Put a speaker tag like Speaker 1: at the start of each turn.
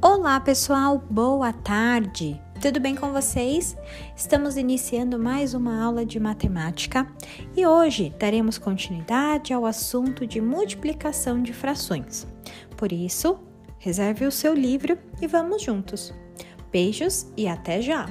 Speaker 1: Olá, pessoal, boa tarde. Tudo bem com vocês? Estamos iniciando mais uma aula de matemática e hoje daremos continuidade ao assunto de multiplicação de frações. Por isso, reserve o seu livro e vamos juntos. Beijos e até já!